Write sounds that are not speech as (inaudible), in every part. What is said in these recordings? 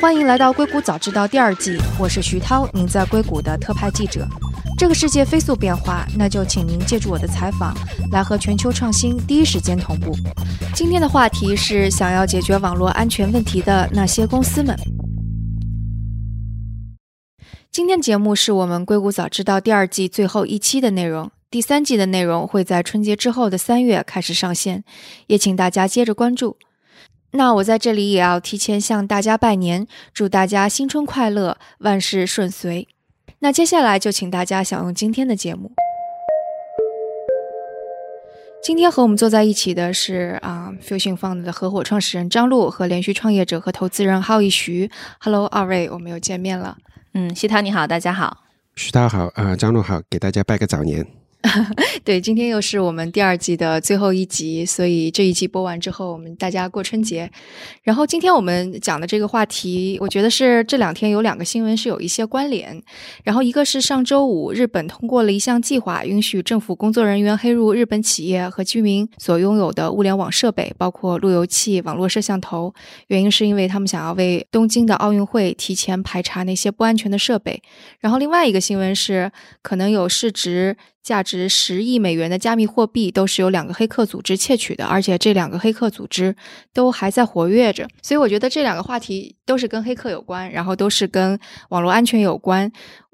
欢迎来到《硅谷早知道》第二季，我是徐涛，您在硅谷的特派记者。这个世界飞速变化，那就请您借助我的采访，来和全球创新第一时间同步。今天的话题是想要解决网络安全问题的那些公司们。今天节目是我们《硅谷早知道》第二季最后一期的内容，第三季的内容会在春节之后的三月开始上线，也请大家接着关注。那我在这里也要提前向大家拜年，祝大家新春快乐，万事顺遂。那接下来就请大家享用今天的节目。今天和我们坐在一起的是啊，Fusion Fund 的合伙创始人张璐和连续创业者和投资人浩一徐。Hello，二位，我们又见面了。嗯，西涛你好，大家好。徐涛好，啊，张璐好，给大家拜个早年。(laughs) 对，今天又是我们第二季的最后一集，所以这一季播完之后，我们大家过春节。然后今天我们讲的这个话题，我觉得是这两天有两个新闻是有一些关联。然后一个是上周五，日本通过了一项计划，允许政府工作人员黑入日本企业和居民所拥有的物联网设备，包括路由器、网络摄像头。原因是因为他们想要为东京的奥运会提前排查那些不安全的设备。然后另外一个新闻是，可能有市值。价值十亿美元的加密货币都是由两个黑客组织窃取的，而且这两个黑客组织都还在活跃着。所以我觉得这两个话题都是跟黑客有关，然后都是跟网络安全有关。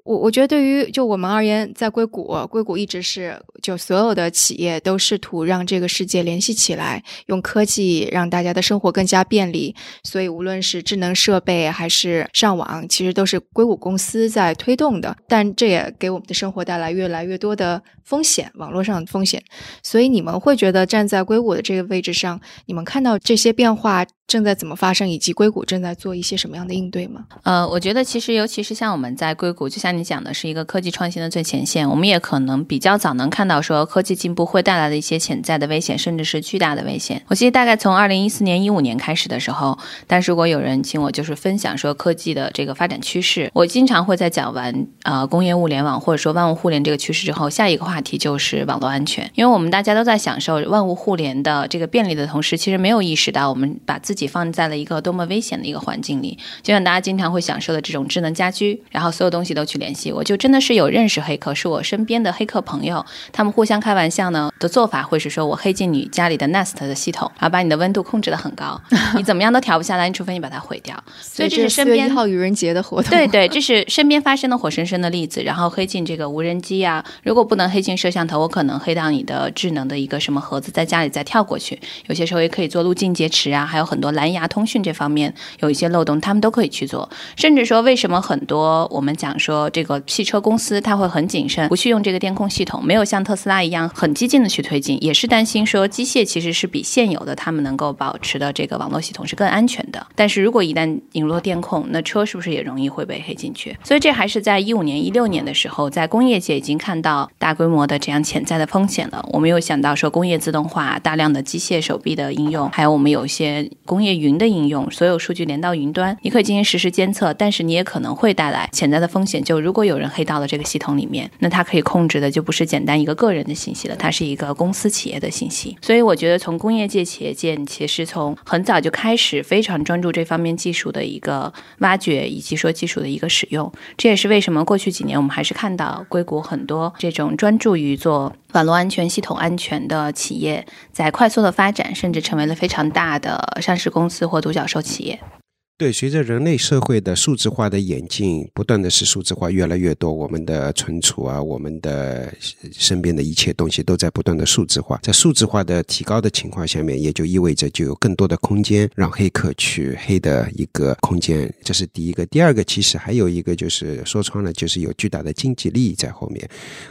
我我觉得对于就我们而言，在硅谷，硅谷一直是就所有的企业都试图让这个世界联系起来，用科技让大家的生活更加便利。所以无论是智能设备还是上网，其实都是硅谷公司在推动的。但这也给我们的生活带来越来越多的风险，网络上的风险。所以你们会觉得站在硅谷的这个位置上，你们看到这些变化？正在怎么发生，以及硅谷正在做一些什么样的应对吗？呃，我觉得其实，尤其是像我们在硅谷，就像讲的，是一个科技创新的最前线。我们也可能比较早能看到说科技进步会带来的一些潜在的危险，甚至是巨大的危险。我记得大概从二零一四年、一五年开始的时候，但是如果有人请我就是分享说科技的这个发展趋势，我经常会在讲完呃工业物联网或者说万物互联这个趋势之后，下一个话题就是网络安全，因为我们大家都在享受万物互联的这个便利的同时，其实没有意识到我们把自己放在了一个多么危险的一个环境里，就像大家经常会享受的这种智能家居，然后所有东西都去联系。我就真的是有认识黑客，是我身边的黑客朋友，他们互相开玩笑呢的做法会是说，我黑进你家里的 Nest 的系统，然后把你的温度控制的很高，(laughs) 你怎么样都调不下来，除非你把它毁掉。所以这是身边一号愚人节的活动。对对，这是身边发生的活生生的例子。然后黑进这个无人机啊，如果不能黑进摄像头，我可能黑到你的智能的一个什么盒子，在家里再跳过去。有些时候也可以做路径劫持啊，还有很多蓝牙。通讯这方面有一些漏洞，他们都可以去做。甚至说，为什么很多我们讲说这个汽车公司它会很谨慎，不去用这个电控系统，没有像特斯拉一样很激进的去推进，也是担心说机械其实是比现有的他们能够保持的这个网络系统是更安全的。但是如果一旦引入了电控，那车是不是也容易会被黑进去？所以这还是在一五年、一六年的时候，在工业界已经看到大规模的这样潜在的风险了。我们又想到说工业自动化、大量的机械手臂的应用，还有我们有一些工业云。的应用，所有数据连到云端，你可以进行实时监测，但是你也可能会带来潜在的风险。就如果有人黑到了这个系统里面，那他可以控制的就不是简单一个个人的信息了，它是一个公司企业的信息。所以我觉得，从工业界、企业界，其实从很早就开始非常专注这方面技术的一个挖掘，以及说技术的一个使用。这也是为什么过去几年我们还是看到硅谷很多这种专注于做网络安全、系统安全的企业在快速的发展，甚至成为了非常大的上市公司。或独角兽企业。对，随着人类社会的数字化的演进，不断的是数字化越来越多，我们的存储啊，我们的身边的一切东西都在不断的数字化。在数字化的提高的情况下面，也就意味着就有更多的空间让黑客去黑的一个空间。这是第一个。第二个，其实还有一个就是说穿了，就是有巨大的经济利益在后面。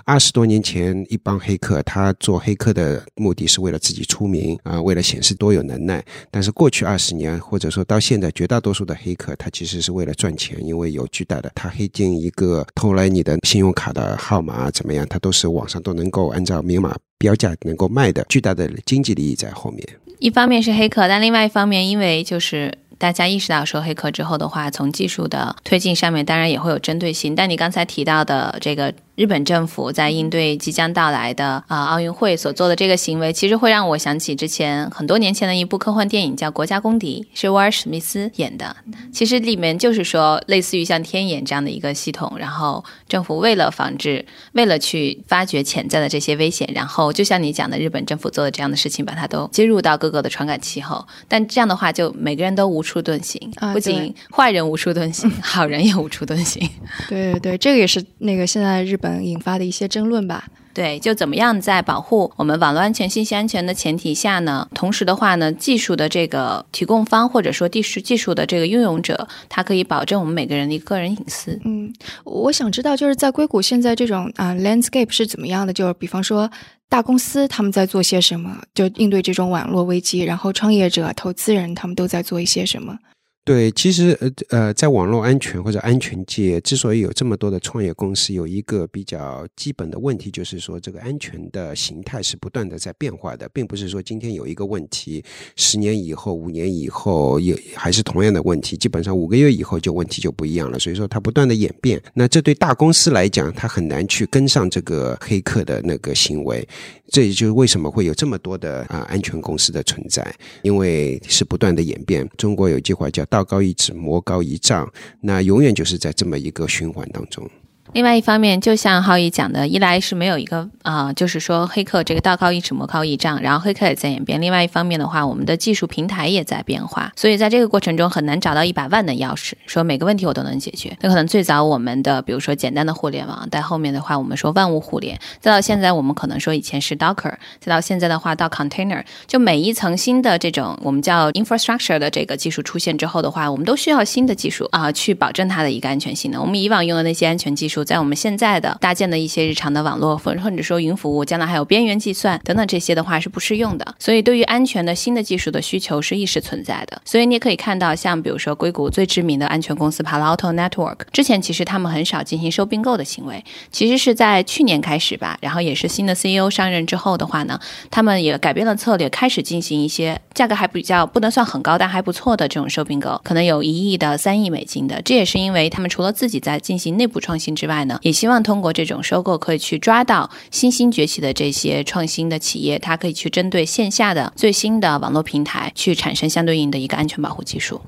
二十多年前，一帮黑客他做黑客的目的是为了自己出名啊，为了显示多有能耐。但是过去二十年，或者说到现在，绝大多数的黑客，他其实是为了赚钱，因为有巨大的，他黑进一个偷来你的信用卡的号码怎么样，他都是网上都能够按照明码标价能够卖的，巨大的经济利益在后面。一方面是黑客，但另外一方面，因为就是大家意识到说黑客之后的话，从技术的推进上面，当然也会有针对性。但你刚才提到的这个。日本政府在应对即将到来的啊奥运会所做的这个行为，其实会让我想起之前很多年前的一部科幻电影，叫《国家公敌》，是威尔史密斯演的。其实里面就是说，类似于像天眼这样的一个系统，然后政府为了防治，为了去发掘潜在的这些危险，然后就像你讲的，日本政府做的这样的事情，把它都接入到各个的传感器后，但这样的话，就每个人都无处遁形，不仅坏人无处遁形，(laughs) 好人也无处遁形。对对对，这个也是那个现在日本。引发的一些争论吧，对，就怎么样在保护我们网络安全、信息安全的前提下呢？同时的话呢，技术的这个提供方或者说技术技术的这个拥有者，它可以保证我们每个人的个人隐私。嗯，我想知道就是在硅谷现在这种啊 landscape 是怎么样的？就是比方说大公司他们在做些什么，就应对这种网络危机，然后创业者、投资人他们都在做一些什么？对，其实呃呃，在网络安全或者安全界，之所以有这么多的创业公司，有一个比较基本的问题，就是说这个安全的形态是不断的在变化的，并不是说今天有一个问题，十年以后、五年以后也还是同样的问题，基本上五个月以后就问题就不一样了。所以说它不断的演变，那这对大公司来讲，它很难去跟上这个黑客的那个行为。这也就是为什么会有这么多的啊安全公司的存在，因为是不断的演变。中国有句话叫“道高一尺，魔高一丈”，那永远就是在这么一个循环当中。另外一方面，就像浩毅讲的，一来是没有一个啊，就是说黑客这个道高一尺，魔高一丈，然后黑客也在演变。另外一方面的话，我们的技术平台也在变化，所以在这个过程中很难找到一百万的钥匙，说每个问题我都能解决。那可能最早我们的，比如说简单的互联网，但后面的话我们说万物互联，再到现在我们可能说以前是 Docker，再到现在的话到 Container，就每一层新的这种我们叫 infrastructure 的这个技术出现之后的话，我们都需要新的技术啊，去保证它的一个安全性能。我们以往用的那些安全技术。在我们现在的搭建的一些日常的网络，或或者说云服务，将来还有边缘计算等等这些的话是不适用的。所以对于安全的新的技术的需求是一时存在的。所以你也可以看到，像比如说硅谷最知名的安全公司 Palo Alto Network，之前其实他们很少进行收并购的行为，其实是在去年开始吧，然后也是新的 CEO 上任之后的话呢，他们也改变了策略，开始进行一些价格还比较不能算很高，但还不错的这种收并购，可能有一亿的、三亿美金的。这也是因为他们除了自己在进行内部创新之外，呢，也希望通过这种收购，可以去抓到新兴崛起的这些创新的企业，它可以去针对线下的最新的网络平台，去产生相对应的一个安全保护技术。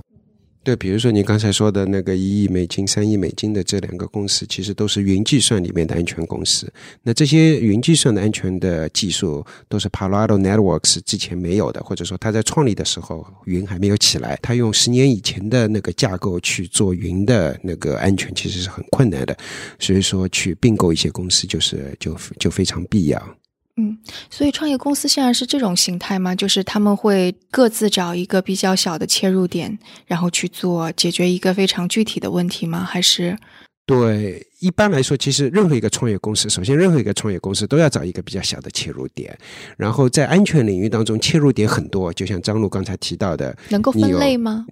对，比如说你刚才说的那个一亿美金、三亿美金的这两个公司，其实都是云计算里面的安全公司。那这些云计算的安全的技术，都是 Palo Alto Networks 之前没有的，或者说他在创立的时候云还没有起来，他用十年以前的那个架构去做云的那个安全，其实是很困难的。所以说，去并购一些公司，就是就就非常必要。嗯，所以创业公司现在是这种形态吗？就是他们会各自找一个比较小的切入点，然后去做解决一个非常具体的问题吗？还是？对。一般来说，其实任何一个创业公司，首先任何一个创业公司都要找一个比较小的切入点，然后在安全领域当中切入点很多，就像张璐刚才提到的，能够分类吗？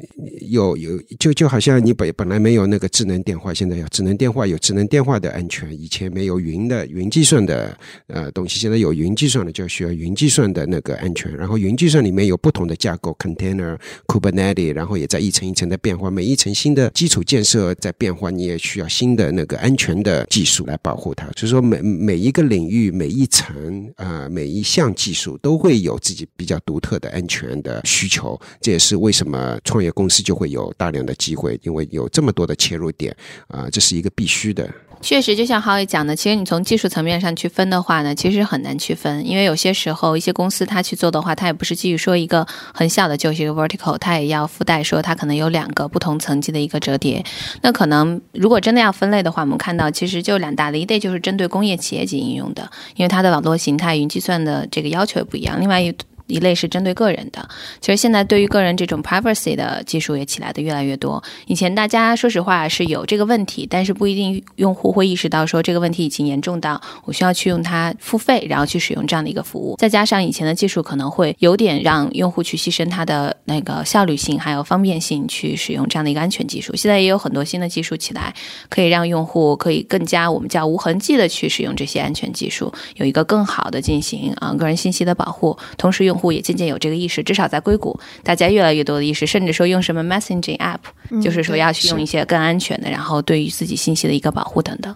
有有，就就好像你本本来没有那个智能电话，现在有智能电话，有智能电话的安全，以前没有云的云计算的呃东西，现在有云计算的，就需要云计算的那个安全。然后云计算里面有不同的架构，container、Kubernetes，然后也在一层一层的变化，每一层新的基础建设在变化，你也需要新的那个安。全的技术来保护它，所以说每每一个领域、每一层啊、每一项技术都会有自己比较独特的安全的需求。这也是为什么创业公司就会有大量的机会，因为有这么多的切入点啊，这是一个必须的。确实，就像浩宇讲的，其实你从技术层面上去分的话呢，其实很难区分，因为有些时候一些公司它去做的话，它也不是基于说一个很小的就是一个 vertical，它也要附带说它可能有两个不同层级的一个折叠。那可能如果真的要分类的话，我们看看到其实就两大类，一类就是针对工业企业级应用的，因为它的网络形态、云计算的这个要求也不一样。另外一一类是针对个人的，其实现在对于个人这种 privacy 的技术也起来的越来越多。以前大家说实话是有这个问题，但是不一定用户会意识到说这个问题已经严重到我需要去用它付费，然后去使用这样的一个服务。再加上以前的技术可能会有点让用户去牺牲它的那个效率性还有方便性去使用这样的一个安全技术。现在也有很多新的技术起来，可以让用户可以更加我们叫无痕迹的去使用这些安全技术，有一个更好的进行啊个人信息的保护，同时用。户也渐渐有这个意识，至少在硅谷，大家越来越多的意识，甚至说用什么 messaging app，就是说要去用一些更安全的，然后对于自己信息的一个保护等等。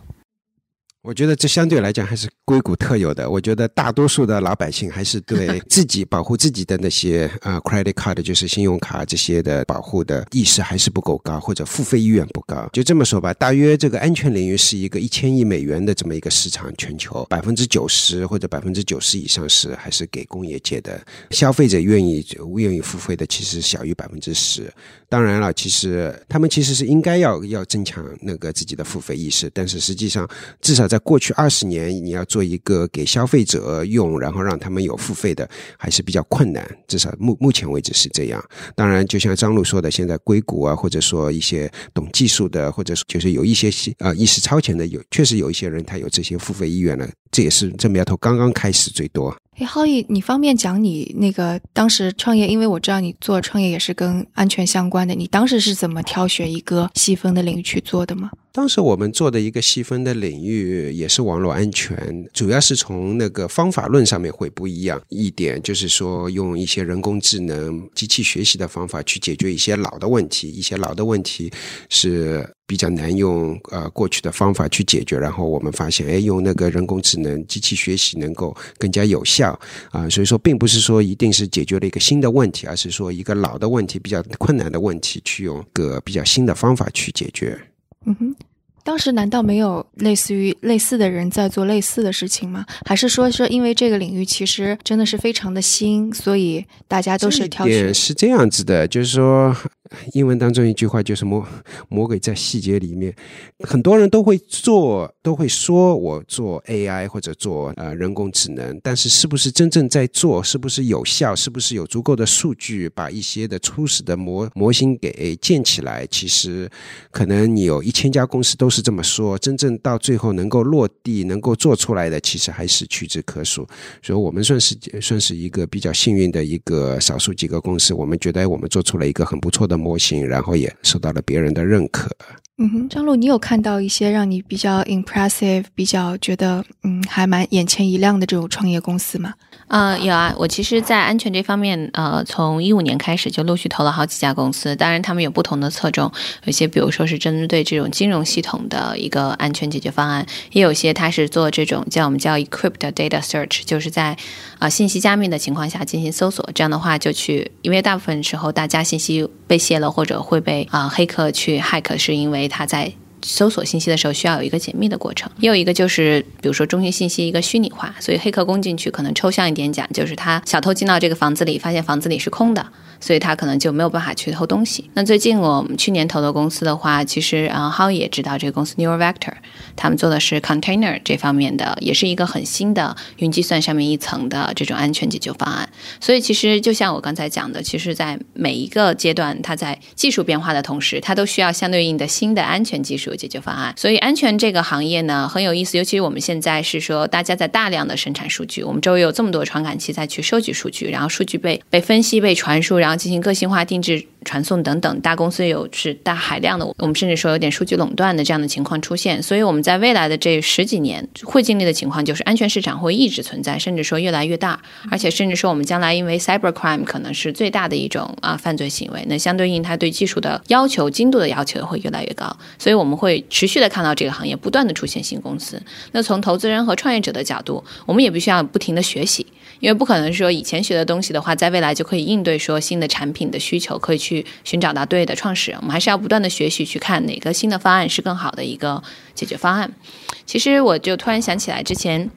我觉得这相对来讲还是硅谷特有的。我觉得大多数的老百姓还是对自己保护自己的那些呃 credit card，就是信用卡这些的保护的意识还是不够高，或者付费意愿不高。就这么说吧，大约这个安全领域是一个一千亿美元的这么一个市场，全球百分之九十或者百分之九十以上是还是给工业界的，消费者愿意愿意付费的其实小于百分之十。当然了，其实他们其实是应该要要增强那个自己的付费意识，但是实际上至少。在过去二十年，你要做做一个给消费者用，然后让他们有付费的，还是比较困难。至少目目前为止是这样。当然，就像张璐说的，现在硅谷啊，或者说一些懂技术的，或者就是有一些啊意识超前的，有确实有一些人他有这些付费意愿了。这也是这苗头刚刚开始最多。哎，浩毅，你方便讲你那个当时创业？因为我知道你做创业也是跟安全相关的，你当时是怎么挑选一个细分的领域去做的吗？当时我们做的一个细分的领域也是网络安全，主要是从那个方法论上面会不一样一点，就是说用一些人工智能、机器学习的方法去解决一些老的问题，一些老的问题是比较难用呃过去的方法去解决。然后我们发现，哎，用那个人工智能、机器学习能够更加有效啊。所以说，并不是说一定是解决了一个新的问题，而是说一个老的问题、比较困难的问题，去用个比较新的方法去解决。嗯哼，当时难道没有类似于类似的人在做类似的事情吗？还是说是因为这个领域其实真的是非常的新，所以大家都是挑选？是这样子的，就是说。英文当中一句话就是“魔魔鬼在细节里面”，很多人都会做，都会说我做 AI 或者做呃人工智能，但是是不是真正在做，是不是有效，是不是有足够的数据把一些的初始的模模型给建起来？其实可能你有一千家公司都是这么说，真正到最后能够落地、能够做出来的，其实还是屈指可数。所以我们算是算是一个比较幸运的一个少数几个公司，我们觉得我们做出了一个很不错的。模型，然后也受到了别人的认可。嗯哼，张璐，你有看到一些让你比较 impressive、比较觉得嗯还蛮眼前一亮的这种创业公司吗？啊，有啊，我其实，在安全这方面，呃，从一五年开始就陆续投了好几家公司。当然，他们有不同的侧重，有些比如说是针对这种金融系统的一个安全解决方案，也有些它是做这种叫我们叫 equipped data search，就是在啊信息加密的情况下进行搜索。这样的话，就去，因为大部分时候大家信息被泄露或者会被啊黑客去 hack，是因为他在。搜索信息的时候需要有一个解密的过程，又有一个就是，比如说中心信息一个虚拟化，所以黑客攻进去可能抽象一点讲，就是他小偷进到这个房子里，发现房子里是空的。所以他可能就没有办法去偷东西。那最近我们去年投的公司的话，其实啊，How 也知道这个公司 Neural Vector，他们做的是 container 这方面的，也是一个很新的云计算上面一层的这种安全解决方案。所以其实就像我刚才讲的，其实在每一个阶段，它在技术变化的同时，它都需要相对应的新的安全技术解决方案。所以安全这个行业呢很有意思，尤其我们现在是说大家在大量的生产数据，我们周围有这么多传感器在去收集数据，然后数据被被分析、被传输，然后进行个性化定制。传送等等，大公司有是大海量的，我们甚至说有点数据垄断的这样的情况出现。所以我们在未来的这十几年会经历的情况，就是安全市场会一直存在，甚至说越来越大。而且甚至说我们将来因为 cyber crime 可能是最大的一种啊犯罪行为，那相对应它对技术的要求、精度的要求会越来越高。所以我们会持续的看到这个行业不断的出现新公司。那从投资人和创业者的角度，我们也必须要不停的学习，因为不可能说以前学的东西的话，在未来就可以应对说新的产品的需求，可以去。寻找到对的创始人，我们还是要不断的学习，去看哪个新的方案是更好的一个解决方案。其实我就突然想起来，之前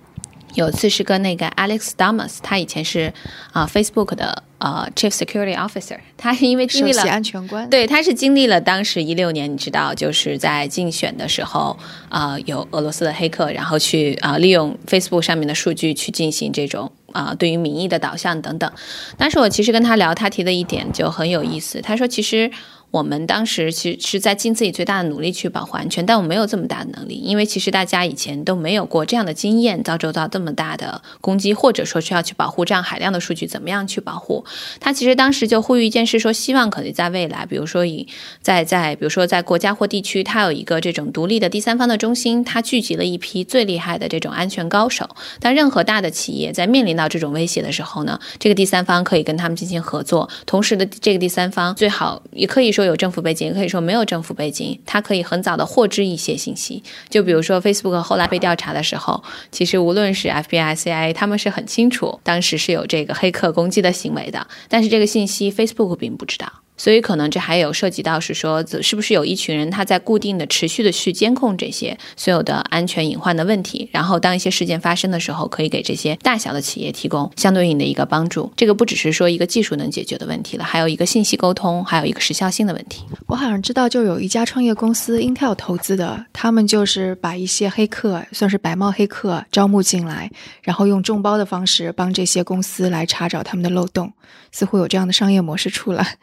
有次是跟那个 Alex Damas，他以前是啊 Facebook 的呃 Chief Security Officer，他是因为经历了安全官，对，他是经历了当时一六年，你知道，就是在竞选的时候啊，有俄罗斯的黑客，然后去啊利用 Facebook 上面的数据去进行这种。啊，对于民意的导向等等，但是我其实跟他聊，他提的一点就很有意思。他说，其实。我们当时其实是在尽自己最大的努力去保护安全，但我没有这么大的能力，因为其实大家以前都没有过这样的经验，遭受到这么大的攻击，或者说需要去保护这样海量的数据，怎么样去保护？他其实当时就呼吁一件事，说希望可能在未来，比如说以在在比如说在国家或地区，它有一个这种独立的第三方的中心，它聚集了一批最厉害的这种安全高手。但任何大的企业在面临到这种威胁的时候呢，这个第三方可以跟他们进行合作，同时的这个第三方最好也可以说。有政府背景，也可以说没有政府背景，他可以很早的获知一些信息。就比如说 Facebook 后来被调查的时候，其实无论是 FBI、CIA，他们是很清楚当时是有这个黑客攻击的行为的，但是这个信息 Facebook 并不知道。所以可能这还有涉及到是说，是不是有一群人他在固定的、持续的去监控这些所有的安全隐患的问题，然后当一些事件发生的时候，可以给这些大小的企业提供相对应的一个帮助。这个不只是说一个技术能解决的问题了，还有一个信息沟通，还有一个时效性的问题。我好像知道，就有一家创业公司 Intel 投资的，他们就是把一些黑客，算是白帽黑客招募进来，然后用众包的方式帮这些公司来查找他们的漏洞，似乎有这样的商业模式出来。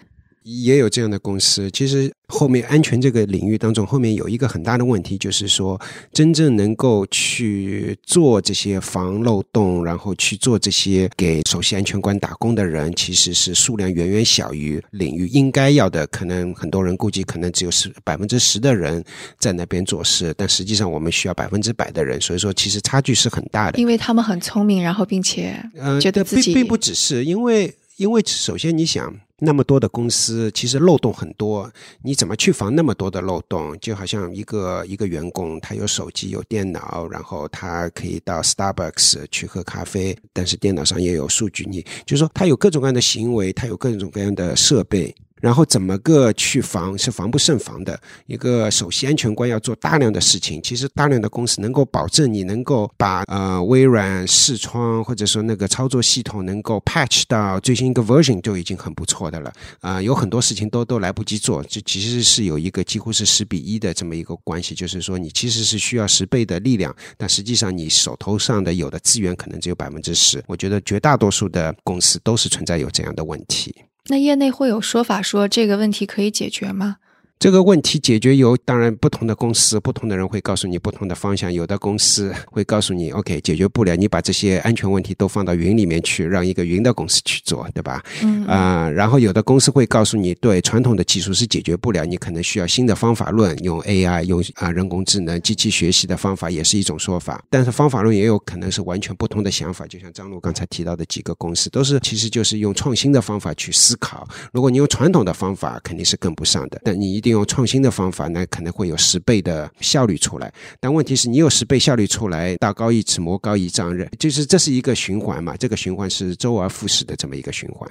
也有这样的公司。其实后面安全这个领域当中，后面有一个很大的问题，就是说真正能够去做这些防漏洞，然后去做这些给首席安全官打工的人，其实是数量远远小于领域应该要的。可能很多人估计，可能只有十百分之十的人在那边做事，但实际上我们需要百分之百的人。所以说，其实差距是很大的。因为他们很聪明，然后并且觉得自己并不只是因为，因为首先你想。那么多的公司，其实漏洞很多，你怎么去防那么多的漏洞？就好像一个一个员工，他有手机、有电脑，然后他可以到 Starbucks 去喝咖啡，但是电脑上也有数据，你就是说他有各种各样的行为，他有各种各样的设备。然后怎么个去防是防不胜防的。一个首席安全官要做大量的事情，其实大量的公司能够保证你能够把呃微软视窗或者说那个操作系统能够 patch 到最新一个 version 就已经很不错的了。啊，有很多事情都都来不及做，这其实是有一个几乎是十比一的这么一个关系，就是说你其实是需要十倍的力量，但实际上你手头上的有的资源可能只有百分之十。我觉得绝大多数的公司都是存在有这样的问题。那业内会有说法说这个问题可以解决吗？这个问题解决有，当然不同的公司、不同的人会告诉你不同的方向。有的公司会告诉你，OK，解决不了，你把这些安全问题都放到云里面去，让一个云的公司去做，对吧？嗯啊，然后有的公司会告诉你，对传统的技术是解决不了，你可能需要新的方法论，用 AI、用啊人工智能、机器学习的方法也是一种说法。但是方法论也有可能是完全不同的想法。就像张璐刚才提到的几个公司，都是其实就是用创新的方法去思考。如果你用传统的方法，肯定是跟不上的。但你一定。用创新的方法，那可能会有十倍的效率出来。但问题是你有十倍效率出来，道高一尺，魔高一丈，就是这是一个循环嘛？这个循环是周而复始的这么一个循环。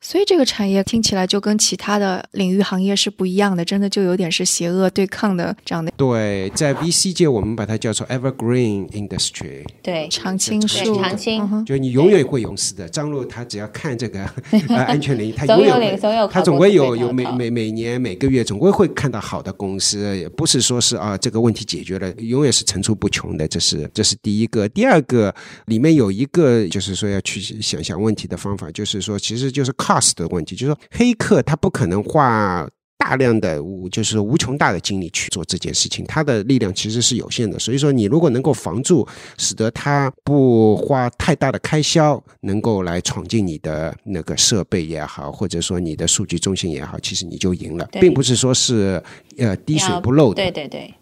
嗯。所以这个产业听起来就跟其他的领域行业是不一样的，真的就有点是邪恶对抗的这样的。对，在 VC 界我们把它叫做 Evergreen Industry，对，常青树，常青，就你永远会永死的。张璐他只要看这个 (laughs) 安全领域，他永远总有他总会有有每每每年每个月总归会看到好的公司，也不是说是啊这个问题解决了，永远是层出不穷的。这是这是第一个，第二个里面有一个就是说要去想想问题的方法，就是说其实就是靠。Cost 的问题，就是说黑客他不可能花大量的无就是无穷大的精力去做这件事情，他的力量其实是有限的。所以说，你如果能够防住，使得他不花太大的开销，能够来闯进你的那个设备也好，或者说你的数据中心也好，其实你就赢了，并不是说是呃滴水不漏的。对对对。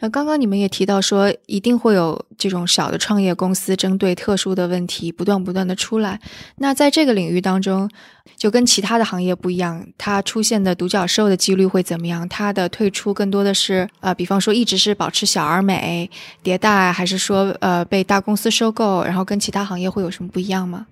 那刚刚你们也提到说，一定会有这种小的创业公司针对特殊的问题不断不断的出来。那在这个领域当中，就跟其他的行业不一样，它出现的独角兽的几率会怎么样？它的退出更多的是呃，比方说一直是保持小而美迭代，还是说呃被大公司收购？然后跟其他行业会有什么不一样吗？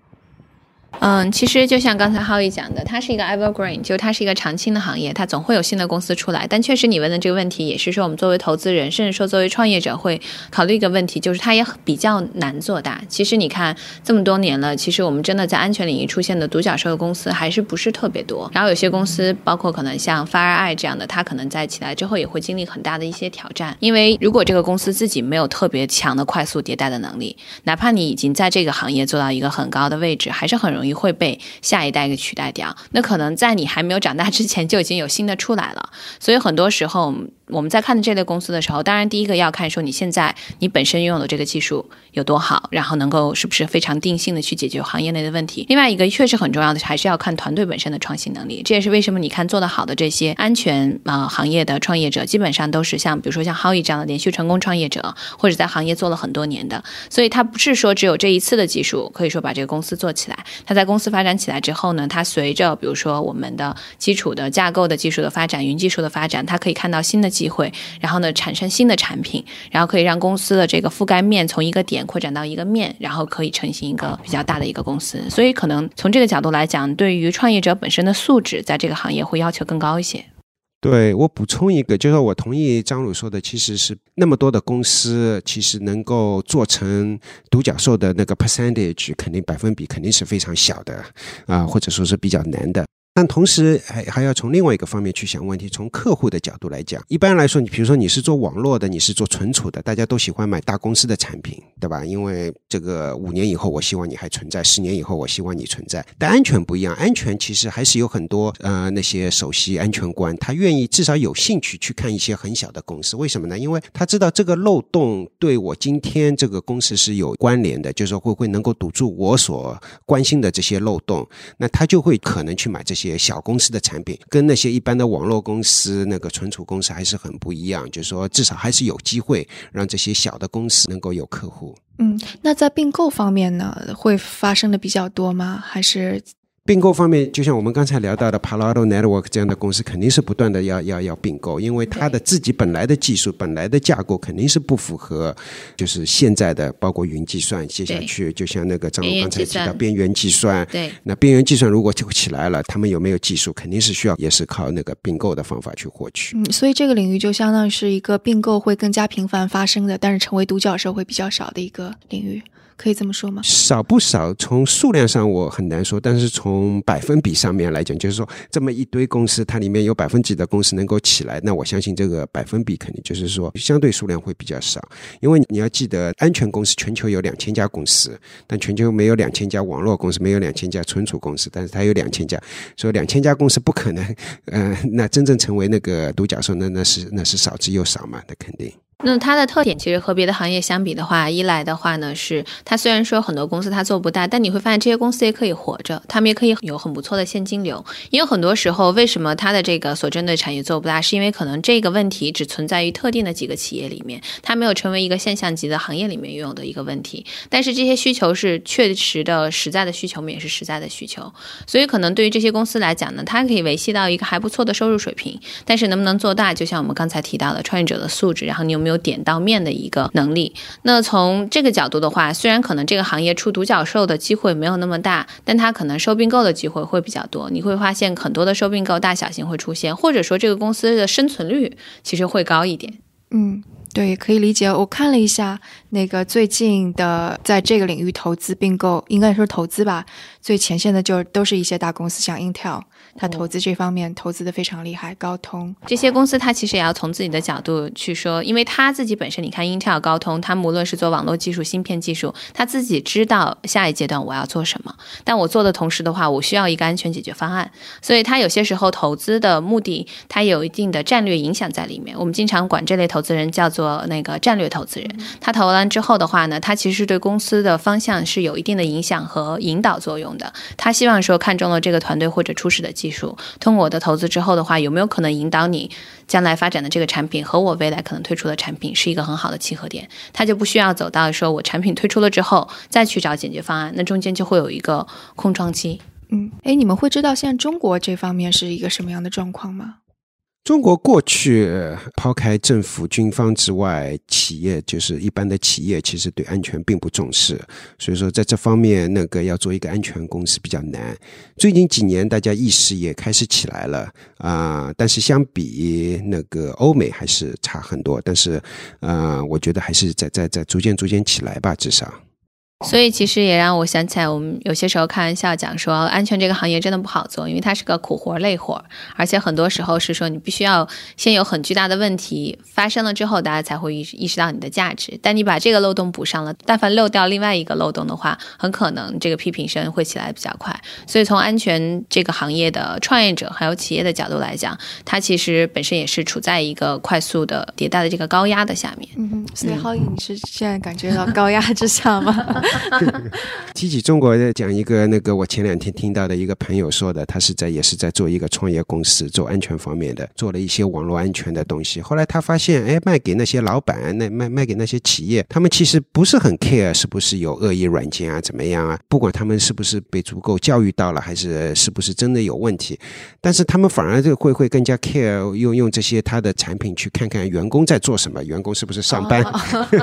嗯，其实就像刚才浩宇讲的，它是一个 evergreen，就它是一个长青的行业，它总会有新的公司出来。但确实，你问的这个问题，也是说我们作为投资人，甚至说作为创业者，会考虑一个问题，就是它也比较难做大。其实你看这么多年了，其实我们真的在安全领域出现的独角兽的公司还是不是特别多。然后有些公司，包括可能像 FireEye 这样的，它可能在起来之后也会经历很大的一些挑战。因为如果这个公司自己没有特别强的快速迭代的能力，哪怕你已经在这个行业做到一个很高的位置，还是很容。你会被下一代给取代掉，那可能在你还没有长大之前就已经有新的出来了。所以很多时候，我们在看的这类公司的时候，当然第一个要看说你现在你本身拥有的这个技术有多好，然后能够是不是非常定性的去解决行业内的问题。另外一个确实很重要的还是要看团队本身的创新能力。这也是为什么你看做得好的这些安全啊行业的创业者，基本上都是像比如说像 Howie 这样的连续成功创业者，或者在行业做了很多年的。所以他不是说只有这一次的技术可以说把这个公司做起来。他在公司发展起来之后呢，他随着比如说我们的基础的架构的技术的发展、云技术的发展，他可以看到新的机会，然后呢产生新的产品，然后可以让公司的这个覆盖面从一个点扩展到一个面，然后可以成型一个比较大的一个公司。所以可能从这个角度来讲，对于创业者本身的素质，在这个行业会要求更高一些。对我补充一个，就是我同意张鲁说的，其实是那么多的公司，其实能够做成独角兽的那个 percentage，肯定百分比肯定是非常小的啊，或者说是比较难的。但同时还还要从另外一个方面去想问题，从客户的角度来讲，一般来说，你比如说你是做网络的，你是做存储的，大家都喜欢买大公司的产品，对吧？因为这个五年以后我希望你还存在，十年以后我希望你存在。但安全不一样，安全其实还是有很多呃那些首席安全官，他愿意至少有兴趣去看一些很小的公司，为什么呢？因为他知道这个漏洞对我今天这个公司是有关联的，就是说会会能够堵住我所关心的这些漏洞，那他就会可能去买这些。些小公司的产品跟那些一般的网络公司、那个存储公司还是很不一样，就是说至少还是有机会让这些小的公司能够有客户。嗯，那在并购方面呢，会发生的比较多吗？还是？并购方面，就像我们刚才聊到的 Palo Alto Network 这样的公司，肯定是不断的要要要并购，因为它的自己本来的技术、本来的架构肯定是不符合，就是现在的包括云计算。接下去，就像那个张总刚才提到边缘计算，对，那边缘计算如果就起来了，他们有没有技术，肯定是需要也是靠那个并购的方法去获取。嗯，所以这个领域就相当于是一个并购会更加频繁发生的，但是成为独角兽会比较少的一个领域。可以这么说吗？少不少，从数量上我很难说，但是从百分比上面来讲，就是说这么一堆公司，它里面有百分几的公司能够起来，那我相信这个百分比肯定就是说相对数量会比较少。因为你要记得，安全公司全球有两千家公司，但全球没有两千家网络公司，没有两千家存储公司，但是它有两千家，说两千家公司不可能，呃，那真正成为那个独角兽，那那是那是少之又少嘛，那肯定。那它的特点其实和别的行业相比的话，一来的话呢是它虽然说很多公司它做不大，但你会发现这些公司也可以活着，他们也可以有很不错的现金流。因为很多时候，为什么它的这个所针对产业做不大，是因为可能这个问题只存在于特定的几个企业里面，它没有成为一个现象级的行业里面拥有的一个问题。但是这些需求是确实的、实在的需求，我们也是实在的需求。所以可能对于这些公司来讲呢，它可以维系到一个还不错的收入水平，但是能不能做大，就像我们刚才提到的创业者的素质，然后你有没有点到面的一个能力。那从这个角度的话，虽然可能这个行业出独角兽的机会没有那么大，但它可能收并购的机会会比较多。你会发现很多的收并购大小型会出现，或者说这个公司的生存率其实会高一点。嗯，对，可以理解。我看了一下那个最近的在这个领域投资并购，应该说投资吧，最前线的就都是一些大公司，像 Intel。他投资这方面投资的非常厉害，高通这些公司，他其实也要从自己的角度去说，因为他自己本身，你看 Intel、高通，他无论是做网络技术、芯片技术，他自己知道下一阶段我要做什么。但我做的同时的话，我需要一个安全解决方案，所以他有些时候投资的目的，他有一定的战略影响在里面。我们经常管这类投资人叫做那个战略投资人。他投了完之后的话呢，他其实对公司的方向是有一定的影响和引导作用的。他希望说看中了这个团队或者初始的。技术通过我的投资之后的话，有没有可能引导你将来发展的这个产品和我未来可能推出的产品是一个很好的契合点？他就不需要走到说我产品推出了之后再去找解决方案，那中间就会有一个空窗期。嗯，哎，你们会知道现在中国这方面是一个什么样的状况吗？中国过去抛开政府军方之外，企业就是一般的企业，其实对安全并不重视，所以说在这方面，那个要做一个安全公司比较难。最近几年，大家意识也开始起来了啊，但是相比那个欧美还是差很多。但是，呃，我觉得还是在在在逐渐逐渐起来吧，至少。所以其实也让我想起来，我们有些时候开玩笑讲说，安全这个行业真的不好做，因为它是个苦活累活，而且很多时候是说你必须要先有很巨大的问题发生了之后，大家才会意意识到你的价值。但你把这个漏洞补上了，但凡漏掉另外一个漏洞的话，很可能这个批评声会起来比较快。所以从安全这个行业的创业者还有企业的角度来讲，它其实本身也是处在一个快速的迭代的这个高压的下面。嗯哼，所以浩宇，你是现在感觉到高压之下吗？(laughs) (laughs) 提起中国，讲一个那个我前两天听到的一个朋友说的，他是在也是在做一个创业公司，做安全方面的，做了一些网络安全的东西。后来他发现，哎，卖给那些老板，那卖卖给那些企业，他们其实不是很 care 是不是有恶意软件啊，怎么样啊？不管他们是不是被足够教育到了，还是是不是真的有问题，但是他们反而就会会更加 care 用用这些他的产品去看看员工在做什么，员工是不是上班，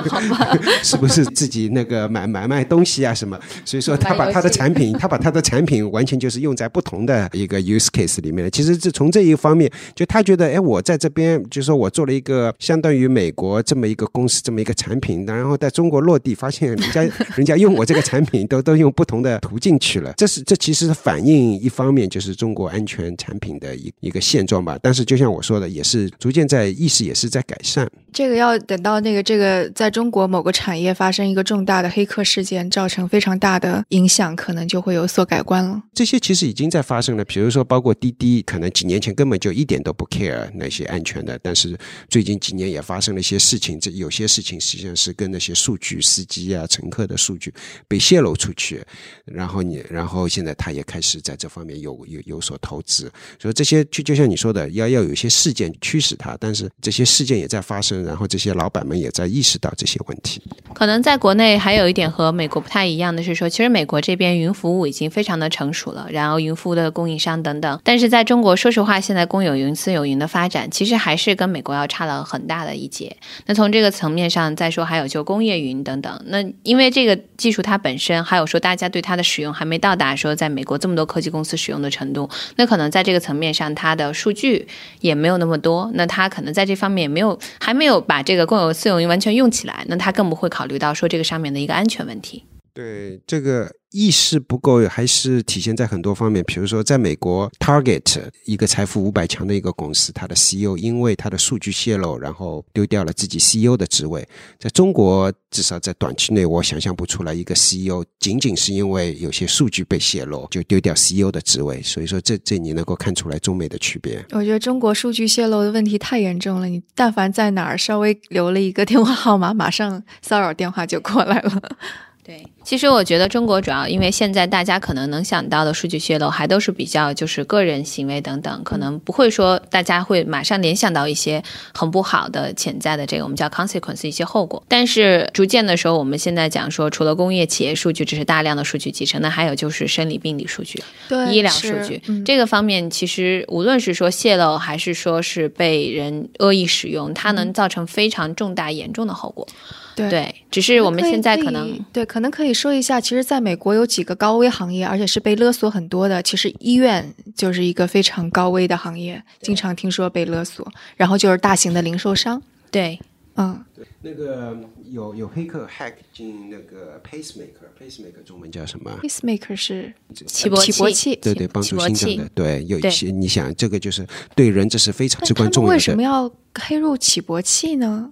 (laughs) 是不是自己那个买买卖东西啊什么。所以说，他把他的产品，他把他的产品完全就是用在不同的一个 use case 里面。其实这从这一方面，就他觉得，哎，我在这边，就是说我做了一个相当于美国这么一个公司，这么一个产品，然后在中国落地，发现人家 (laughs) 人家用我这个产品都都用不同的途径去了。这是这其实反映一方面就是中国安全产品的一一个现状吧。但是就像我说的，也是逐渐在意识也是在改善。这个要等到那个这个在中国某个产业发生一个重大的黑客事件，造成非常大的影响，可能就会有所改观了。这些其实已经在发生了，比如说包括滴滴，可能几年前根本就一点都不 care 那些安全的，但是最近几年也发生了一些事情，这有些事情实际上是跟那些数据、司机啊、乘客的数据被泄露出去，然后你，然后现在他也开始在这方面有有有所投资，所以这些就就像你说的，要要有一些事件驱使它，但是这些事件也在发生。然后这些老板们也在意识到这些问题。可能在国内还有一点和美国不太一样的是说，其实美国这边云服务已经非常的成熟了，然后云服务的供应商等等。但是在中国，说实话，现在公有云、私有云的发展其实还是跟美国要差了很大的一截。那从这个层面上再说，还有就工业云等等。那因为这个技术它本身，还有说大家对它的使用还没到达说在美国这么多科技公司使用的程度，那可能在这个层面上，它的数据也没有那么多。那它可能在这方面也没有还没有。把这个共有私有云完全用起来，那他更不会考虑到说这个上面的一个安全问题。对这个。意识不够，还是体现在很多方面。比如说，在美国，Target 一个财富五百强的一个公司，它的 CEO 因为它的数据泄露，然后丢掉了自己 CEO 的职位。在中国，至少在短期内，我想象不出来一个 CEO 仅仅是因为有些数据被泄露就丢掉 CEO 的职位。所以说，这这你能够看出来中美的区别。我觉得中国数据泄露的问题太严重了，你但凡在哪儿稍微留了一个电话号码，马上骚扰电话就过来了。对，其实我觉得中国主要因为现在大家可能能想到的数据泄露还都是比较就是个人行为等等，可能不会说大家会马上联想到一些很不好的潜在的这个我们叫 consequence 一些后果。但是逐渐的时候，我们现在讲说，除了工业企业数据，这是大量的数据集成，那还有就是生理病理数据、医疗数据这个方面，其实无论是说泄露还是说是被人恶意使用，它能造成非常重大严重的后果。对，只是我们现在可能对，可能可以说一下，其实，在美国有几个高危行业，而且是被勒索很多的。其实医院就是一个非常高危的行业，经常听说被勒索。然后就是大型的零售商，对，嗯，对，那个有有黑客 hack 进那个 pacemaker，pacemaker 中文叫什么？pacemaker 是起搏器，对对，帮助心脏的。对，有一些你想，这个就是对人这是非常至关重要的。为什么要黑入起搏器呢？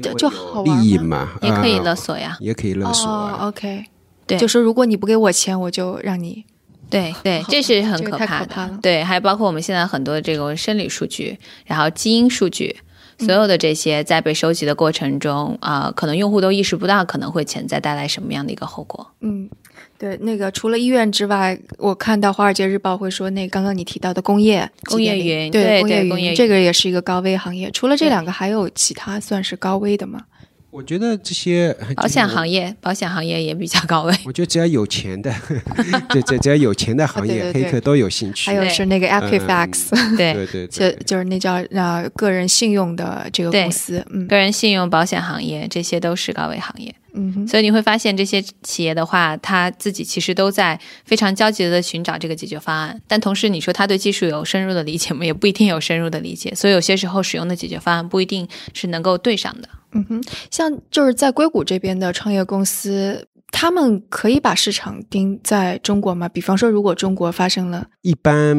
就好利益嘛，也可以勒索呀，也可以勒索。OK，对，就说如果你不给我钱，我就让你。对 (laughs) 对，这是很可怕的。对，还包括我们现在很多这个生理数据，然后基因数据，所有的这些在被收集的过程中啊，可能用户都意识不到可能会潜在带来什么样的一个后果。嗯。对，那个除了医院之外，我看到《华尔街日报》会说，那刚刚你提到的工业工业云，对工业云，这个也是一个高危行业。除了这两个，还有其他算是高危的吗？我觉得这些保险行业，保险行业也比较高危。我觉得只要有钱的，(laughs) 对，只只要有钱的行业，黑客都有兴趣。还有是那个 Equifax，对 (laughs) 对对，就就是那叫呃个人信用的这个公司，嗯，个人信用保险行业，这些都是高危行业。嗯，所以你会发现这些企业的话，他自己其实都在非常焦急的寻找这个解决方案，但同时你说他对技术有深入的理解吗？也不一定有深入的理解，所以有些时候使用的解决方案不一定是能够对上的。嗯哼，像就是在硅谷这边的创业公司。他们可以把市场盯在中国吗？比方说，如果中国发生了，一般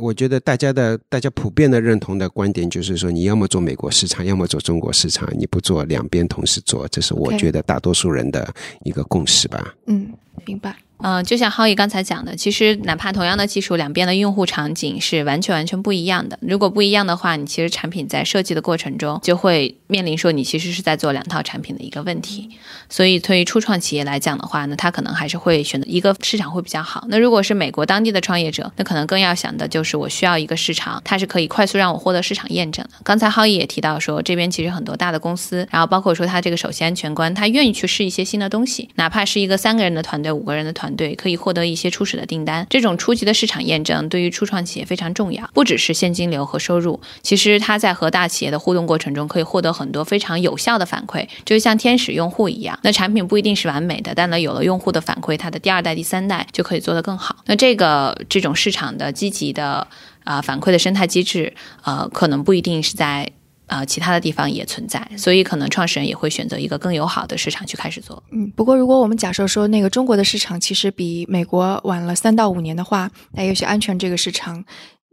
我觉得大家的大家普遍的认同的观点就是说，你要么做美国市场，要么做中国市场，你不做两边同时做，这是我觉得大多数人的一个共识吧。嗯，明白。嗯，就像浩毅刚才讲的，其实哪怕同样的技术，两边的用户场景是完全完全不一样的。如果不一样的话，你其实产品在设计的过程中就会面临说你其实是在做两套产品的一个问题。所以对于初创企业来讲的话呢，他可能还是会选择一个市场会比较好。那如果是美国当地的创业者，那可能更要想的就是我需要一个市场，它是可以快速让我获得市场验证的。刚才浩毅也提到说，这边其实很多大的公司，然后包括说他这个首席安全官，他愿意去试一些新的东西，哪怕是一个三个人的团队、五个人的团，可以获得一些初始的订单。这种初级的市场验证对于初创企业非常重要，不只是现金流和收入，其实他在和大企业的互动过程中，可以获得很多非常有效的反馈，就像天使用户一样。那产品不一定是完美的，但呢，有了用户的反馈，它的第二代、第三代就可以做得更好。那这个这种市场的积极的啊、反馈的生态机制，呃，可能不一定是在。啊，其他的地方也存在，所以可能创始人也会选择一个更友好的市场去开始做。嗯，不过如果我们假设说那个中国的市场其实比美国晚了三到五年的话，那也许安全这个市场，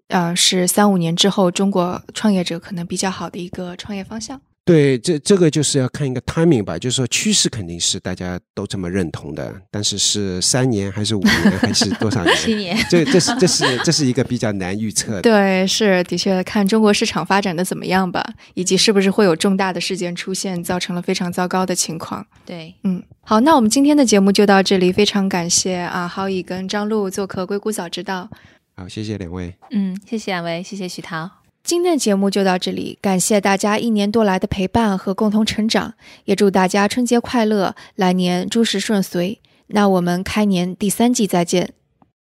呃，是三五年之后中国创业者可能比较好的一个创业方向。对，这这个就是要看一个 timing 吧，就是说趋势肯定是大家都这么认同的，但是是三年还是五年还是多少年？七年，这这是这是这是一个比较难预测的。对，是的确看中国市场发展的怎么样吧，以及是不是会有重大的事件出现，造成了非常糟糕的情况。对，嗯，好，那我们今天的节目就到这里，非常感谢啊，浩毅跟张璐做客《硅谷早知道》。好，谢谢两位。嗯，谢谢两位，谢谢徐涛。今天的节目就到这里，感谢大家一年多来的陪伴和共同成长，也祝大家春节快乐，来年诸事顺遂。那我们开年第三季再见。